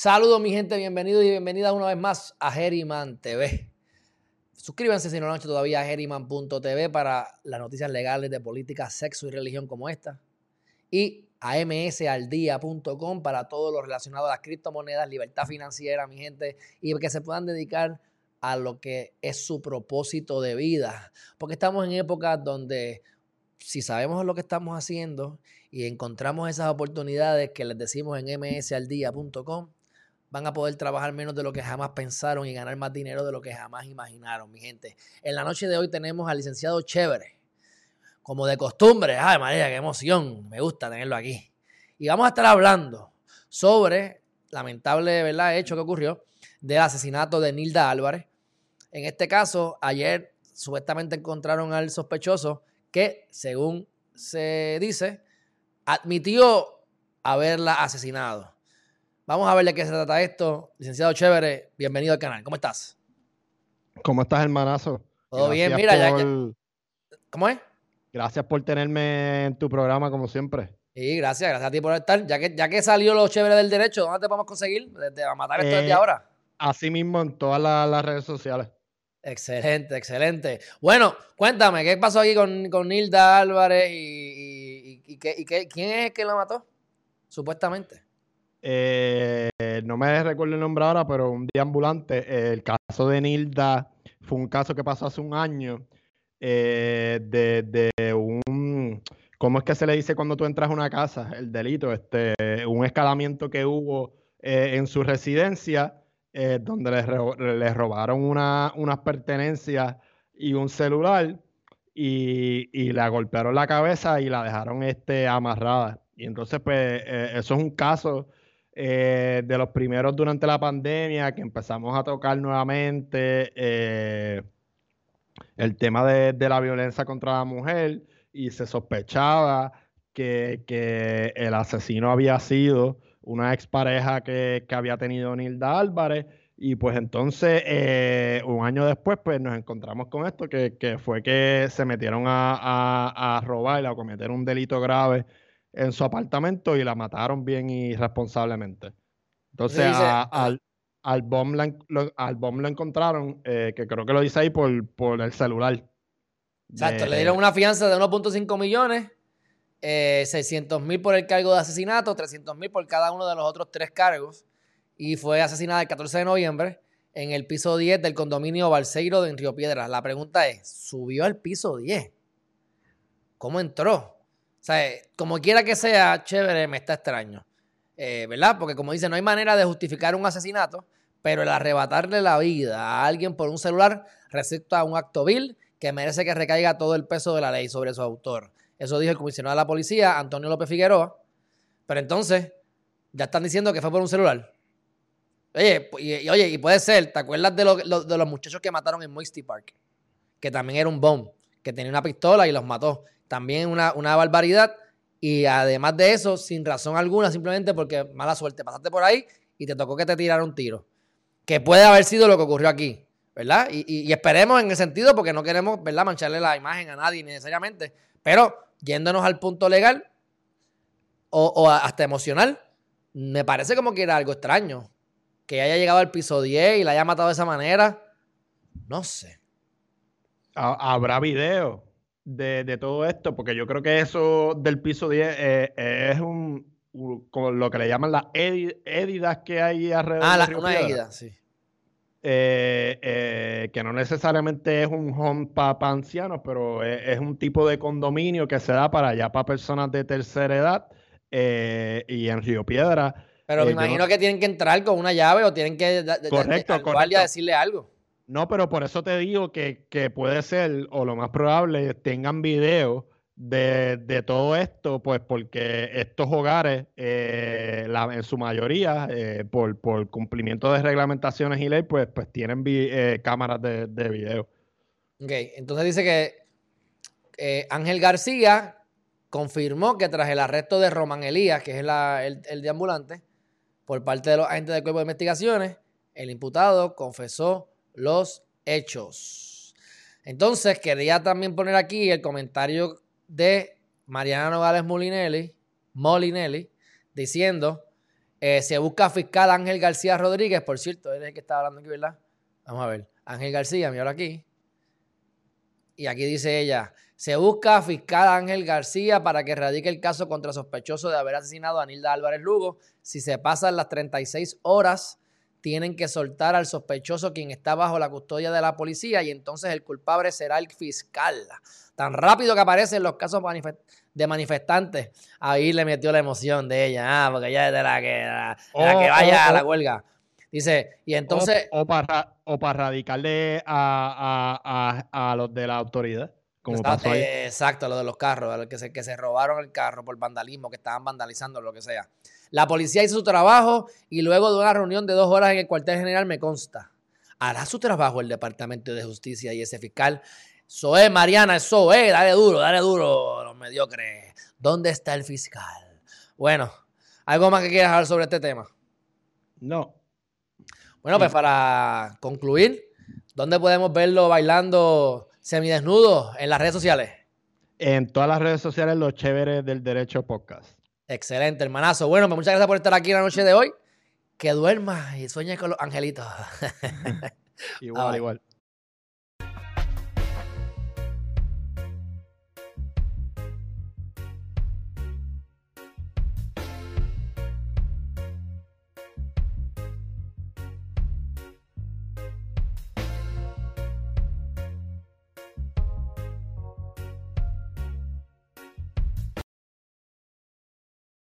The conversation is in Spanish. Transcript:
Saludos mi gente, bienvenidos y bienvenida una vez más a Geriman TV. Suscríbanse si no lo han hecho todavía a geriman.tv para las noticias legales de política, sexo y religión como esta. Y a msaldía.com para todo lo relacionado a las criptomonedas, libertad financiera, mi gente, y que se puedan dedicar a lo que es su propósito de vida. Porque estamos en épocas donde si sabemos lo que estamos haciendo y encontramos esas oportunidades que les decimos en msaldía.com, van a poder trabajar menos de lo que jamás pensaron y ganar más dinero de lo que jamás imaginaron, mi gente. En la noche de hoy tenemos al licenciado Chévere, como de costumbre. Ay, María, qué emoción, me gusta tenerlo aquí. Y vamos a estar hablando sobre lamentable ¿verdad? hecho que ocurrió del asesinato de Nilda Álvarez. En este caso, ayer supuestamente encontraron al sospechoso que, según se dice, admitió haberla asesinado. Vamos a ver de qué se trata esto. Licenciado Chévere, bienvenido al canal. ¿Cómo estás? ¿Cómo estás, hermanazo? Todo bien, mira, ya, ¿Cómo es? Gracias por tenerme en tu programa, como siempre. Sí, gracias, gracias a ti por estar. Ya que, ya que salió lo chévere del derecho, ¿dónde te podemos conseguir? Desde a matar esto desde eh, ahora. Así mismo en todas las redes sociales. Excelente, excelente. Bueno, cuéntame, ¿qué pasó aquí con, con Nilda Álvarez y, y, quién es el que la mató? Supuestamente. Eh, no me recuerdo el nombre ahora, pero un día ambulante. el caso de Nilda fue un caso que pasó hace un año eh, de, un. ¿Cómo es que se le dice cuando tú entras a una casa? El delito, este, un escalamiento que hubo eh, en su residencia, donde les, robaron unas pertenencias y un celular y, y la golpearon la cabeza y la dejaron este, amarrada. Y entonces, pues, eso es un caso eh, de los primeros durante la pandemia que empezamos a tocar nuevamente eh, el tema de, la violencia contra la mujer y se sospechaba que, el asesino había sido una expareja que, que había tenido Nilda Álvarez. Y pues entonces, eh, un año después, pues nos encontramos con esto, que, fue que se metieron a, a, a robar a cometer un delito grave en su apartamento y la mataron bien irresponsablemente. Entonces al, al, bomb lo, al bomb lo encontraron, eh, que creo que lo dice ahí por, por el celular. Exacto, le dieron una fianza de 1.5 millones, 600 eh, mil por el cargo de asesinato, 300 mil por cada uno de los otros tres cargos. Y fue asesinada el 14 de noviembre en el piso 10 del condominio Balseiro de Río Piedras. La pregunta es, ¿subió al piso 10? ¿Cómo entró? O sea, como quiera que sea, chévere, me está extraño. Eh, ¿Verdad? Porque como dice, no hay manera de justificar un asesinato, pero el arrebatarle la vida a alguien por un celular resulta un acto vil que merece que recaiga todo el peso de la ley sobre su autor. Eso dijo el comisionado de la policía, Antonio López Figueroa. Pero entonces, ya están diciendo que fue por un celular. Oye, y, oye, y puede ser, ¿te acuerdas de, de los muchachos que mataron en Moisty Park? Que también era un bomb, que tenía una pistola y los mató. También una, una barbaridad. Y además de eso, sin razón alguna, simplemente porque mala suerte, pasaste por ahí y te tocó que te tiraran un tiro. Que puede haber sido lo que ocurrió aquí, ¿verdad? Y, esperemos en el sentido, porque no queremos, ¿verdad?, mancharle la imagen a nadie necesariamente. Pero yéndonos al punto legal o, hasta emocional, me parece como que era algo extraño. Que haya llegado al piso 10 y la haya matado de esa manera. No sé. Habrá video de, todo esto, porque yo creo que eso del piso 10 eh, es un, como lo que le llaman las édidas que hay alrededor ah, de una égida, sí. Eh, eh, que no necesariamente es un home para ancianos, pero es, un tipo de condominio que se da para allá para personas de tercera edad y en Río Piedra. Pero me imagino que tienen que entrar con una llave o tienen que correcto, decirle algo. No, pero por eso te digo que, puede ser, o lo más probable, tengan video de, todo esto, pues porque estos hogares, eh, en su mayoría, eh, por, cumplimiento de reglamentaciones y ley, pues, pues tienen eh, cámaras de, video. Ok, entonces dice que Ángel García confirmó que tras el arresto de Román Elías, que es el, el deambulante, por parte de los agentes del Cuerpo de Investigaciones, el imputado confesó los hechos. Entonces, quería también poner aquí el comentario de Mariana Nogales Molinelli, Molinelli diciendo Eh, se busca fiscal Ángel García Rodríguez, por cierto, él es el que está hablando aquí, ¿verdad? Vamos a ver. Ángel García, mira aquí. Y aquí dice ella, se busca fiscal Ángel García para que radique el caso contra sospechoso de haber asesinado a Nilda Álvarez Lugo. Si se pasan las 36 horas, tienen que soltar al sospechoso quien está bajo la custodia de la policía y entonces el culpable será el fiscal. Tan rápido que aparecen los casos de manifestantes, ahí le metió la emoción de ella, ah, porque ella es de la que, la, que vaya a la huelga. Dice, y entonces... O, para, o para radicarle a, a, a los de la autoridad. Como pasó ahí. Exacto, lo de los carros, que se, que se robaron el carro por vandalismo, que estaban vandalizando, lo que sea. La policía hizo su trabajo y luego de una reunión de dos horas en el cuartel general me consta. ¿Hará su trabajo el Departamento de Justicia y ese fiscal? Soe, Mariana, eso, eh, dale duro, dale duro, los mediocres. ¿Dónde está el fiscal? Bueno, ¿algo más que quieras hablar sobre este tema? No. Bueno, pues para concluir, ¿dónde podemos verlo bailando semidesnudo en las redes sociales? En todas las redes sociales, los chéveres del Derecho Podcast. Excelente, hermanazo. Bueno, pues muchas gracias por estar aquí la noche de hoy. Que duermas y sueñes con los angelitos. igual, igual.